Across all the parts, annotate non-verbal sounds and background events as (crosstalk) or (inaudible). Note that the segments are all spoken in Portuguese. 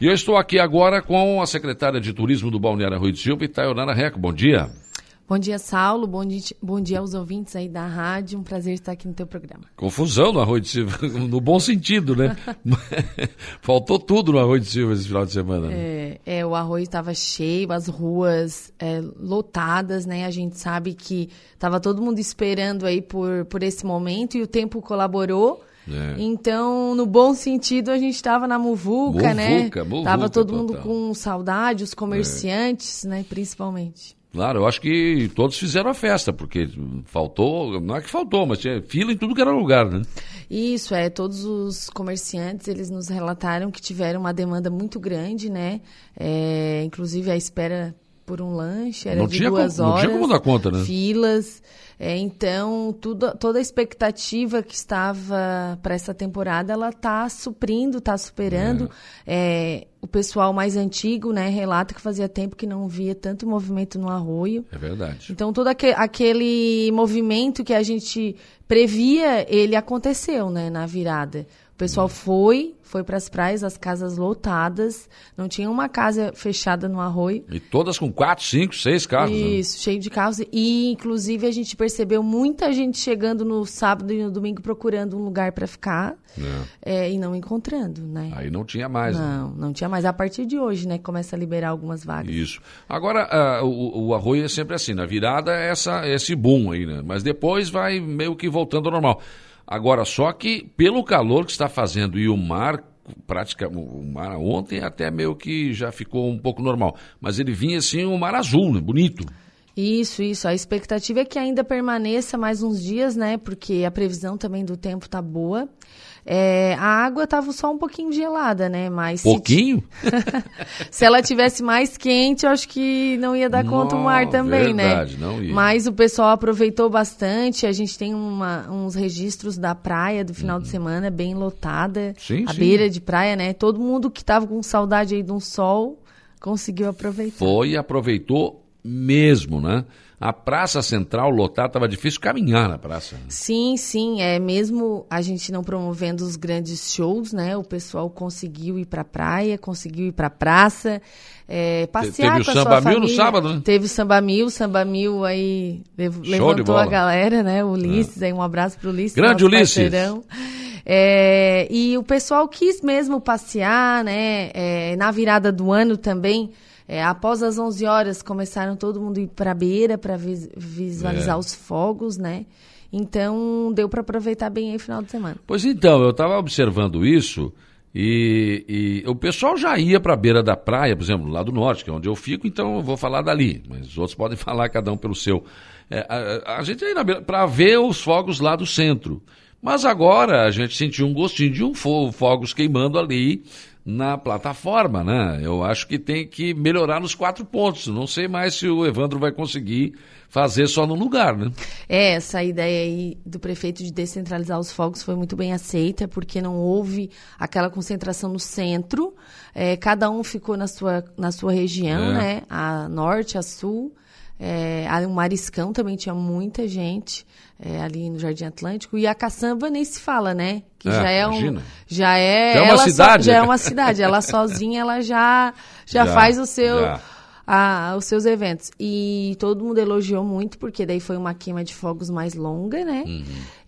E eu estou aqui agora com a secretária de Turismo do Balneário Rui de Silva, Itaionara Reco. Bom dia. Bom dia, Saulo. Bom dia, bom dia aos ouvintes aí da rádio. Um prazer estar aqui no teu programa. Confusão no Arroio de Silva, (laughs) no bom sentido, né? (laughs) Faltou tudo no Arroio de Silva esse final de semana. Né? É, é, o arroio estava cheio, as ruas é, lotadas, né? A gente sabe que estava todo mundo esperando aí por, por esse momento e o tempo colaborou. É. Então, no bom sentido, a gente estava na muvuca, né? Muvuca, tava todo total. mundo com saudade, os comerciantes, é. né? Principalmente. Claro, eu acho que todos fizeram a festa, porque faltou, não é que faltou, mas tinha fila em tudo que era lugar, né? Isso, é, todos os comerciantes, eles nos relataram que tiveram uma demanda muito grande, né? É, inclusive a espera por um lanche, era não de duas como, horas. Não tinha como dar conta, né? Filas. É, então, tudo, toda a expectativa que estava para essa temporada, ela está suprindo, está superando. É. É, o pessoal mais antigo, né, relata que fazia tempo que não via tanto movimento no arroio. É verdade. Então, todo aquele, aquele movimento que a gente previa, ele aconteceu, né, na virada. O pessoal foi, foi para as praias, as casas lotadas, não tinha uma casa fechada no arroio. E todas com quatro, cinco, seis carros. Né? Isso, né? cheio de carros. E, inclusive, a gente percebeu muita gente chegando no sábado e no domingo procurando um lugar para ficar é. É, e não encontrando, né? Aí não tinha mais. Né? Não, né? não tinha mais. A partir de hoje, né, começa a liberar algumas vagas. Isso. Agora, uh, o, o, arroio é sempre assim, na virada é essa, esse boom aí, né? Mas depois vai meio que voltando ao normal. Agora, só que pelo calor que está fazendo e o mar, prática, o mar ontem até meio que já ficou um pouco normal, mas ele vinha assim um mar azul, né? bonito. Isso, isso. A expectativa é que ainda permaneça mais uns dias, né? Porque a previsão também do tempo tá boa. É, a água estava só um pouquinho gelada, né? Mas pouquinho? Se, (laughs) se, ela tivesse mais quente, eu acho que não ia dar conta o mar também, né? verdade, né? Não ia. Mas o pessoal aproveitou bastante. A gente tem uma, uns registros da praia do final uhum. de semana bem lotada, sim, a sim. beira de praia, né? Todo mundo que estava com saudade aí de um sol conseguiu aproveitar. Foi e aproveitou mesmo, né? A praça central lotada, estava difícil caminhar na praça. Sim, sim, é mesmo a gente não promovendo os grandes shows, né? O pessoal conseguiu ir para a praia, conseguiu ir para a praça, é, passear Teve com o Samba Mil no sábado, né? Teve o Samba Mil, Samba Mil aí levantou a galera, né? O Ulisses, é. aí um abraço pro Ulisses. Grande Ulisses. É, e o pessoal quis mesmo passear, né? É, na virada do ano também é, após as 11 horas, começaram todo mundo ir para a beira para visualizar é. os fogos, né? Então, deu para aproveitar bem aí o final de semana. Pois então, eu estava observando isso e, e, o pessoal já ia para a beira da praia, por exemplo, lá do norte, que é onde eu fico, então eu vou falar dali, mas os outros podem (laughs) falar cada um pelo seu. É, a, a, gente ia para ver os fogos lá do centro. Mas agora a gente sentiu um gostinho de um fogo, fogos queimando ali na plataforma, né? Eu acho que tem que melhorar nos quatro pontos. Não sei mais se o Evandro vai conseguir fazer só no lugar, né? É, essa ideia aí do prefeito de descentralizar os fogos foi muito bem aceita, porque não houve aquela concentração no centro. É, cada um ficou na sua, na sua região, é. né? A norte, a sul. É, o Mariscão também tinha muita gente é, ali no Jardim Atlântico. E a Caçamba nem se fala, né? Que é, já é um. Já é. Já é uma cidade. So, já é uma cidade. Ela sozinha, ela já, já, já faz o seu. Já a, os seus eventos. E todo mundo elogiou muito, porque daí foi uma queima de fogos mais longa, né? Uhum.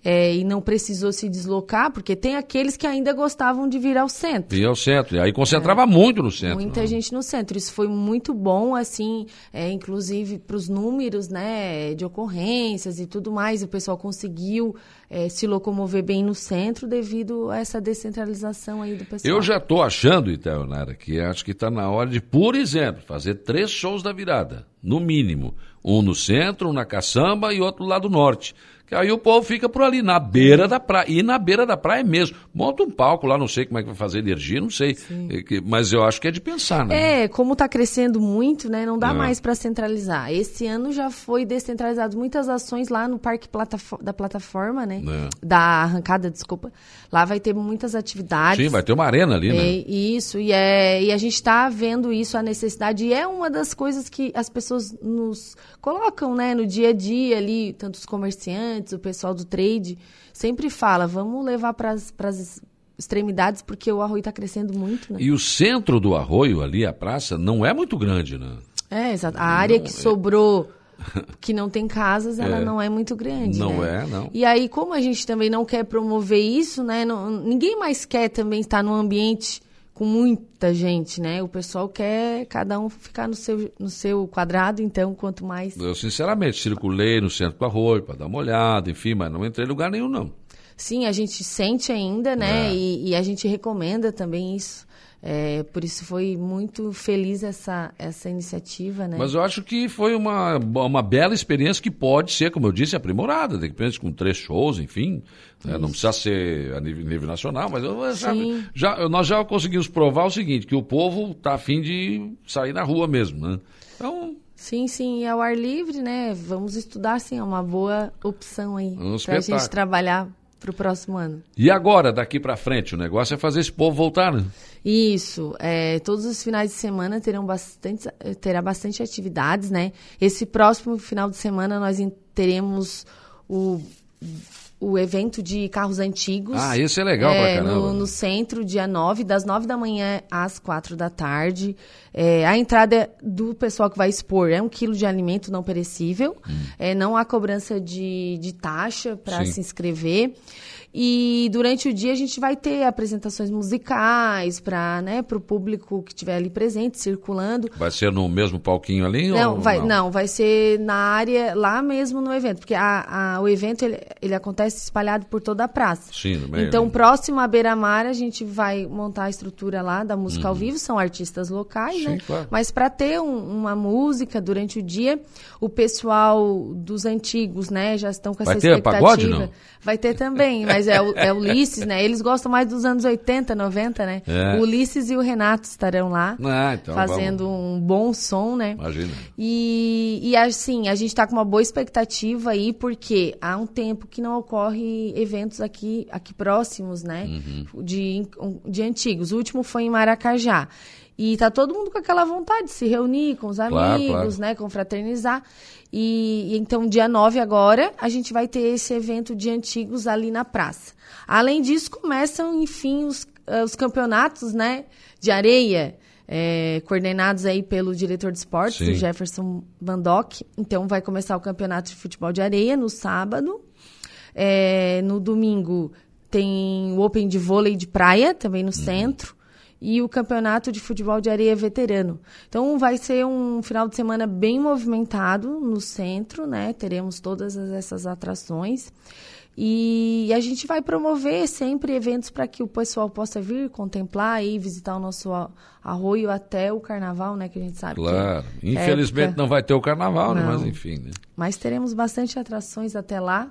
É, e não precisou se deslocar, porque tem aqueles que ainda gostavam de vir ao centro. Ir ao centro. E aí concentrava é. muito no centro. Muita né? gente no centro. Isso foi muito bom, assim, é, inclusive para os números, né, de ocorrências e tudo mais. O pessoal conseguiu é, se locomover bem no centro devido a essa descentralização aí do pessoal. Eu já estou achando, Itaionara, que acho que está na hora de, por exemplo, fazer três shows da virada, no mínimo. Um no centro, um na caçamba e outro lá do norte. Que aí o povo fica por ali, na beira da praia. E na beira da praia mesmo. Monta um palco lá, não sei como é que vai fazer energia, não sei. É mas eu acho que é de pensar, né? É, como está crescendo muito, né? Não dá é. mais para centralizar. Esse ano já foi descentralizado muitas ações lá no Parque da Plataforma, né? É. Da arrancada, desculpa. Lá vai ter muitas atividades. Sim, vai ter uma arena ali, né? É, isso, e, é, e a gente está vendo isso, a necessidade. E é uma das coisas que as pessoas nos colocam, né? No dia a dia ali, tanto os comerciantes, o pessoal do trade, sempre fala, vamos levar para as extremidades, porque o arroio está crescendo muito. Né? E o centro do arroio, ali, a praça, não é muito grande, né? É, exato. A área que é. sobrou, (laughs) que não tem casas, ela é. não é muito grande. Não né? é, não. E aí, como a gente também não quer promover isso, né? Não, ninguém mais quer também estar num ambiente com muita gente, né? O pessoal quer cada um ficar no seu, no seu quadrado, então quanto mais. Eu, sinceramente, circulei no centro do arroio para dar uma olhada, enfim, mas não entrei em lugar nenhum, não. Sim, a gente sente ainda, né? É. E, e, a gente recomenda também isso. É, por isso foi muito feliz essa, essa iniciativa, né? Mas eu acho que foi uma, uma bela experiência que pode ser, como eu disse, aprimorada. De repente, com três shows, enfim. Né? Não precisa ser a nível, nível nacional, mas eu, já, já, nós já conseguimos provar o seguinte, que o povo está afim de sair na rua mesmo, né? Então... Sim, sim, e ao ar livre, né? Vamos estudar, sim, é uma boa opção aí. para a gente trabalhar para o próximo ano. E agora, daqui para frente, o negócio é fazer esse povo voltar, né? Isso. É, todos os finais de semana terão bastante, terá bastante atividades, né? Esse próximo final de semana nós teremos o o evento de carros antigos. Ah, esse é legal é, pra caramba. No, no, centro, dia 9, das 9 da manhã às 4 da tarde. É, a entrada do pessoal que vai expor é um quilo de alimento não perecível. Hum. É, não há cobrança de, de taxa para se inscrever. E durante o dia a gente vai ter apresentações musicais para né, o público que estiver ali presente, circulando. Vai ser no mesmo palquinho ali? Não, vai, não? não? vai ser na área, lá mesmo no evento, porque a, a, o evento ele, ele acontece espalhado por toda a praça. Sim, no meio. Então, próximo à Beira-Mar, a gente vai montar a estrutura lá da música uhum. ao vivo, são artistas locais, Sim, né? Claro. Mas para ter um, uma música durante o dia, o pessoal dos antigos, né, já estão com essa vai ter expectativa. Pagode, não? Vai ter também, mas mas é, o, é Ulisses, né? Eles gostam mais dos anos 80, 90, né? É. O Ulisses e o Renato estarão lá, ah, então fazendo vamos. um bom som, né? Imagina. E, e assim, a gente está com uma boa expectativa aí, porque há um tempo que não ocorre eventos aqui, aqui próximos, né? Uhum. De, de antigos. O último foi em Maracajá. E tá todo mundo com aquela vontade de se reunir com os amigos, claro, claro. né? Confraternizar. E, e, então, dia 9 agora, a gente vai ter esse evento de antigos ali na praça. Além disso, começam, enfim, os, uh, os campeonatos, né? De areia. É, coordenados aí pelo diretor de esportes, Sim. o Jefferson Bandock. Então, vai começar o campeonato de futebol de areia no sábado. É, no domingo tem o Open de vôlei de praia, também no uhum. centro e o campeonato de futebol de areia veterano. Então vai ser um final de semana bem movimentado no centro, né? Teremos todas essas atrações. E a gente vai promover sempre eventos para que o pessoal possa vir contemplar e visitar o nosso arroio até o carnaval, né? Que a gente sabe. Claro. Que Infelizmente época... não vai ter o carnaval, né? Mas enfim. Né? Mas teremos bastante atrações até lá.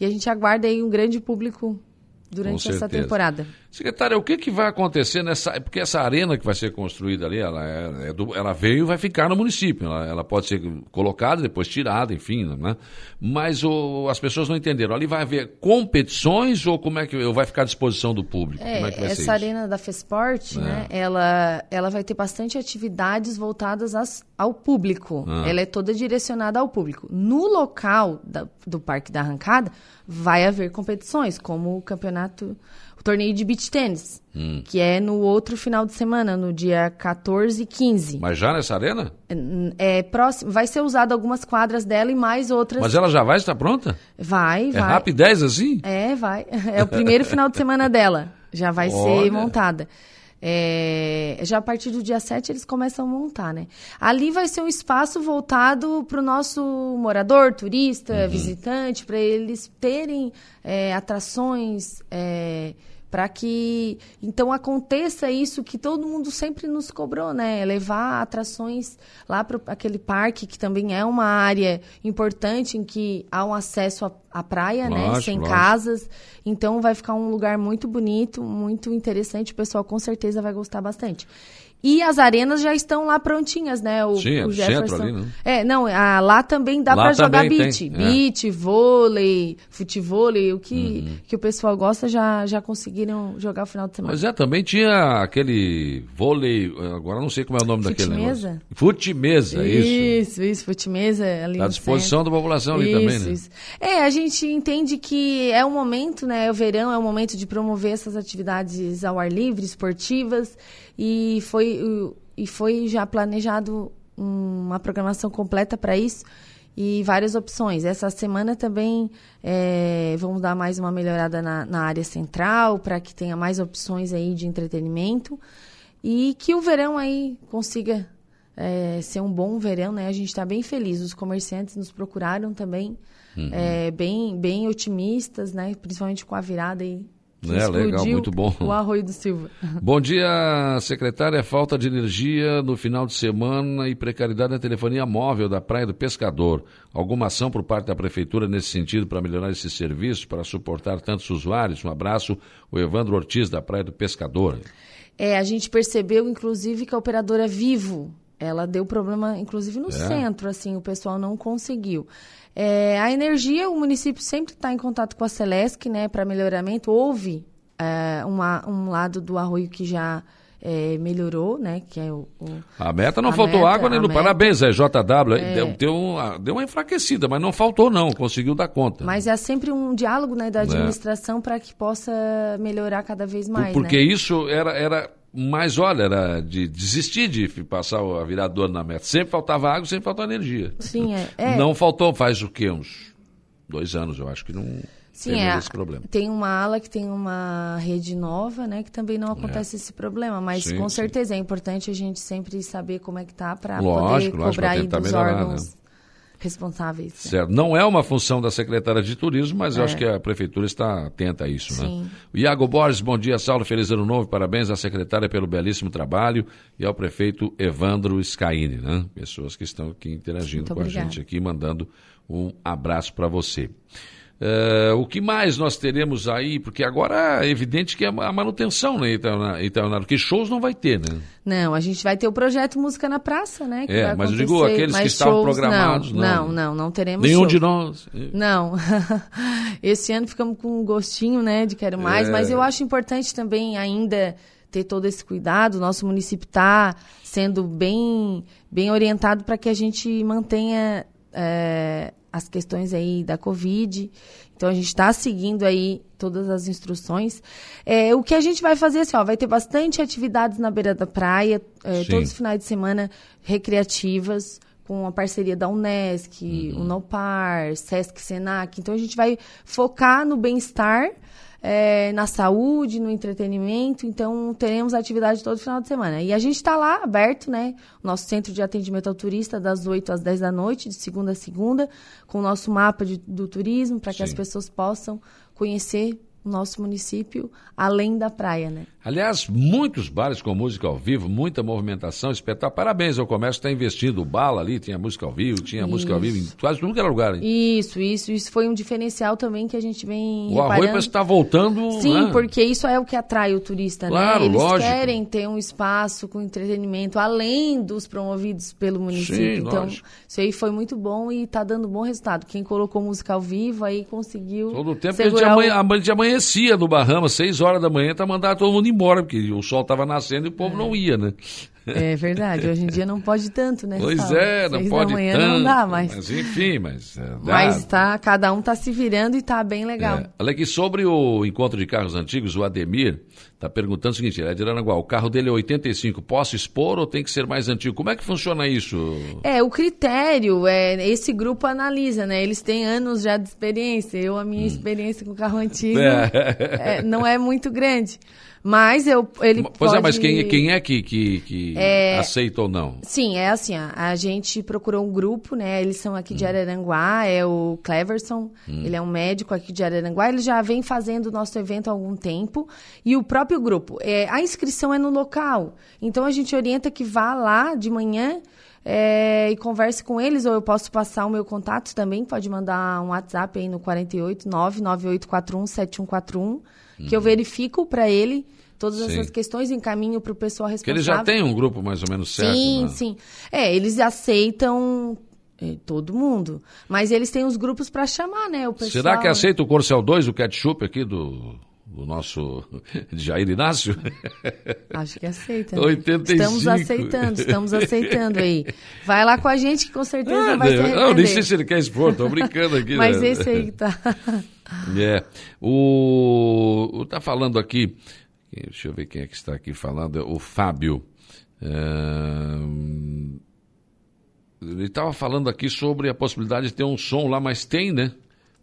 E a gente aguarda aí um grande público durante essa temporada. Secretária, o que, que vai acontecer nessa. Porque essa arena que vai ser construída ali, ela, é, é do, ela veio e vai ficar no município. Ela, ela, pode ser colocada, depois tirada, enfim, né? Mas o, as pessoas não entenderam. Ali vai haver competições ou como é que ou vai ficar à disposição do público? É, como é que vai essa ser arena isso? da Fesport, é. né? Ela, ela vai ter bastante atividades voltadas às, ao público. Ah. Ela é toda direcionada ao público. No local da, do Parque da Arrancada, vai haver competições, como o campeonato torneio de beach tênis, hum. que é no outro final de semana, no dia 14 e 15. Mas já nessa arena? É, é próximo, vai ser usado algumas quadras dela e mais outras. Mas ela já vai estar pronta? Vai, é vai. É rapidez assim? É, vai. É o primeiro (laughs) final de semana dela. Já vai Olha. ser montada. É, já a partir do dia 7 eles começam a montar, né? Ali vai ser um espaço voltado para o nosso morador, turista, uhum. visitante, para eles terem é, atrações. É, para que então aconteça isso que todo mundo sempre nos cobrou, né? Levar atrações lá para aquele parque que também é uma área importante em que há um acesso à, à praia, né? lógico, né? Sem lógico. casas, então vai ficar um lugar muito bonito, muito interessante. O pessoal com certeza vai gostar bastante. E as arenas já estão lá prontinhas, né? O, Sim, o Jefferson. Ali, né? É, não, a, lá também dá para jogar beat. Tem, é. Beat, vôlei, futevôlei, o que, uhum. que o pessoal gosta já, já conseguiram jogar o final de semana. Mas é, também tinha aquele vôlei, agora não sei como é o nome daquele Fute-mesa? negócio. Fute-mesa, isso. Isso, isso, fute-mesa ali Tá à no disposição centro. da população ali isso, também, né? Isso. É, a gente entende que é o momento, né? O verão é o momento de promover essas atividades ao ar livre, esportivas, e foi, o- e foi já planejado uma programação completa para isso e várias opções. Essa semana também é, vamos dar mais uma melhorada na, na área central para que tenha mais opções aí de entretenimento e que o verão aí consiga é, ser um bom verão, né? A gente está bem feliz. Os comerciantes nos procuraram também, Uhum. é, bem, bem otimistas, né? Principalmente com a virada aí. Que É, legal, muito bom. O Arroio do Silva. Bom dia, secretária. Falta de energia no final de semana e precariedade na telefonia móvel da Praia do Pescador. Alguma ação por parte da Prefeitura nesse sentido para melhorar esse serviço, para suportar tantos usuários? Um abraço, o Evandro Ortiz, da Praia do Pescador. É, a gente percebeu, inclusive, que a operadora Vivo, ela deu problema, inclusive, no É? centro, assim, o pessoal não conseguiu. É, a energia, o município sempre está em contato com a Celesc, né, para melhoramento. Houve é, uma- um lado do arroio que já é, melhorou, né, que é o... o- A meta não A faltou meta, água, né? No meta. É. Parabéns, é JW. Deu, deu, uma, deu uma enfraquecida, mas não faltou, não. Conseguiu dar conta. Mas é sempre um diálogo, né, da administração para que possa melhorar cada vez mais, É. Porque né? isso era, era mais, olha, era de desistir de passar a do ano na meta. Sempre faltava água, sempre faltava energia. Sim, é. é. Não faltou, faz o quê? Uns dois anos, eu acho que não Sim, teve é. esse problema. Tem uma ala que tem uma rede nova, né? Que também não acontece esse problema. Mas É. Sim, com sim. certeza é importante a gente sempre saber como é que tá para poder lógico, cobrar aí dos melhorar, órgãos responsáveis. né? Certo. Não é uma função da secretária de turismo, mas eu É. acho que a prefeitura está atenta a isso, né? Sim. O Iago Borges, bom dia, Saulo, feliz ano novo, parabéns à secretária pelo belíssimo trabalho e ao prefeito Evandro Scaini, né? Pessoas que estão aqui interagindo Muito com a gente aqui, mandando um abraço para você. Eh, o que mais nós teremos aí? Porque agora é evidente que é a manutenção, né, Itaúna, porque shows não vai ter, né? Não, a gente vai ter o projeto Música na Praça, né? que É, mas eu digo aqueles que estavam shows, programados, Não, não. não, não, não teremos Nenhum show. de nós. Não. (laughs) Esse ano ficamos com um gostinho, né, de quero mais, É. mas eu acho importante também ainda ter todo esse cuidado. O nosso município está sendo bem, bem orientado para que a gente mantenha é, as questões aí da Covid. Então a gente está seguindo aí todas as instruções. É, o que a gente vai fazer assim, ó, vai ter bastante atividades na beira da praia, é, todos os finais de semana recreativas com a parceria da Unesc, Uhum. Unopar, Sesc Senac. Então a gente vai focar no bem-estar, eh, na saúde, no entretenimento. Então teremos atividade todo final de semana. E a gente está lá aberto, né? O nosso centro de atendimento ao turista das 8 às 10 da noite, de segunda a segunda, com o nosso mapa de- do turismo, para que Sim. as pessoas possam conhecer o nosso município além da praia, né? Aliás, muitos bares com música ao vivo, muita movimentação, espetáculo. Parabéns ao comércio está investindo. Bala ali tinha música ao vivo, tinha música ao vivo em quase tudo que era lugar. hein? Isso, isso, isso foi um diferencial também que a gente vem O reparando. que está voltando. Sim, né? porque isso é o que atrai o turista, Claro, né? Eles lógico. querem ter um espaço com entretenimento além dos promovidos pelo município. Sim, então, lógico. isso aí foi muito bom e está dando bom resultado. Quem colocou música ao vivo aí conseguiu Todo o tempo que a gente, amanhe, o... a gente amanhecia no Bahamas, seis horas da manhã, para mandar todo mundo embora, porque o sol estava nascendo e o povo não ia, né? É verdade, hoje em dia não pode tanto, né? Pois é, não Seis pode da manhã tanto. não dá, mas, Mas enfim, mas... é, dá. mas tá, cada um tá se virando e tá bem legal. É. Olha aqui, sobre o encontro de carros antigos, o Ademir está perguntando o seguinte, ele é de Aranaguá, o carro dele é 85, posso expor ou tem que ser mais antigo? Como é que funciona isso? É, o critério, é, esse grupo analisa, né? Eles têm anos já de experiência. Eu, a minha experiência com carro antigo Hum. É. é, não é muito grande. Mas eu, ele Pois pode... é, mas quem, quem é que, que, que aceita ou não? Sim, é assim, ó, a gente procurou um grupo, né? Eles são aqui de Hum. Araranguá, é o Cleverson, ele é um médico aqui de Araranguá, ele já vem fazendo o nosso evento há algum tempo. E o próprio grupo, é, a inscrição é no local. Então a gente orienta que vá lá de manhã é, e converse com eles, ou eu posso passar o meu contato também, pode mandar um WhatsApp aí no 48 99841 7141, que eu verifico para ele todas Sim. essas questões, encaminho para o pessoal Porque responsável. ele já tem um grupo mais ou menos certo, Sim, né? sim. É, eles aceitam é, todo mundo. Mas eles têm os grupos para chamar, né? O pessoal... Será que aceita o Corcel 2, o ketchup aqui do, do nosso (laughs) Jair Inácio? Acho que aceita. Né? 85. Estamos aceitando, estamos aceitando aí. Vai lá com a gente que com certeza ah, vai ser. Não, nem sei se ele quer expor, tô brincando aqui. Mas né? esse aí tá. (laughs) É. O tá falando aqui, deixa eu ver quem é que está aqui falando, é o Fábio. É, ele estava falando aqui sobre a possibilidade de ter um som lá, mas tem, né?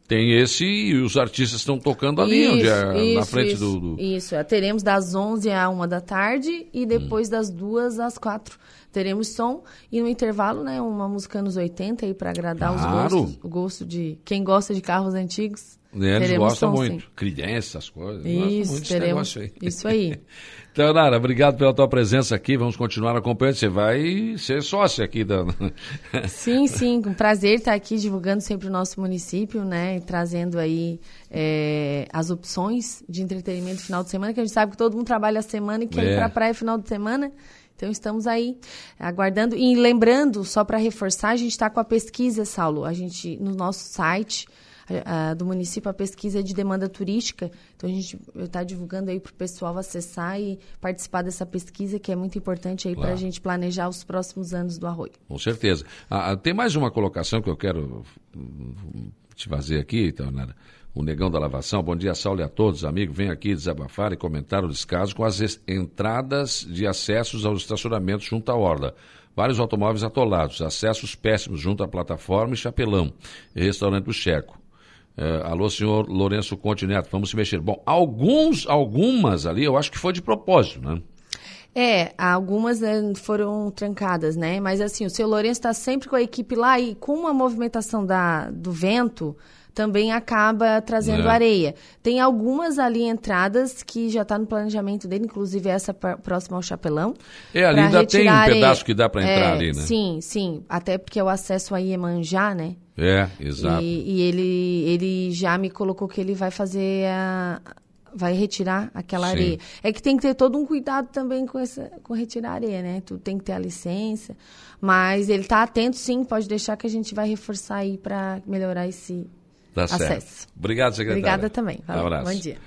Tem esse e os artistas estão tocando ali, isso, onde é isso, na frente isso, do, do, Isso, é, teremos das 11 à 1 da tarde e depois hum. das 2 às 4 teremos som e no intervalo, né, uma música anos 80 aí para agradar claro. os gostos, o gosto de quem gosta de carros antigos. Né, eles gostam muito. Crianças, essas coisas. Isso, teremos. Aí. Isso aí. (laughs) então, Nara, obrigado pela tua presença aqui. Vamos continuar acompanhando. Você vai ser sócia aqui da. (laughs) sim, sim. Um prazer estar aqui divulgando sempre o nosso município, né? E trazendo aí é, as opções de entretenimento final de semana, que a gente sabe que todo mundo trabalha a semana e quer é. ir para a praia final de semana. Então estamos aí aguardando e lembrando só para reforçar, a gente está com a pesquisa, Saulo, a gente no nosso site do município a pesquisa é de demanda turística. Então a gente está divulgando aí para o pessoal acessar e participar dessa pesquisa, que é muito importante aí claro. para a gente planejar os próximos anos do arroio. Com certeza. Ah, ah, tem mais uma colocação que eu quero te fazer aqui, então, Nara. O Negão da Lavação, bom dia, Saulo e a todos, amigo. Vem aqui desabafar e comentar o descaso com as entradas de acessos aos estacionamentos junto à Orla. Vários automóveis atolados, acessos péssimos junto à plataforma e chapelão. Restaurante do Checo. É, alô, senhor Lourenço Conte Neto, vamos se mexer. Bom, alguns, algumas ali eu acho que foi de propósito, né? É, algumas né, foram trancadas, né? Mas assim, o seu Lourenço está sempre com a equipe lá e com a movimentação da, do vento, também acaba trazendo é. areia. Tem algumas ali entradas que já está no planejamento dele, inclusive essa próxima ao Chapelão. É, ali ainda tem um pedaço que dá para entrar é, ali, né? Sim, sim. Até porque é o acesso a Iemanjá, né? É, exato. E, e, ele, ele já me colocou que ele vai fazer a. Vai retirar aquela Sim. areia. É que tem que ter todo um cuidado também com, essa, com retirar a areia, né? Tu tem que ter a licença. Mas ele está atento, sim, pode deixar que a gente vai reforçar aí para melhorar esse tá acesso. Certo. Obrigado, secretária. Obrigada também. Um abraço. Bom dia.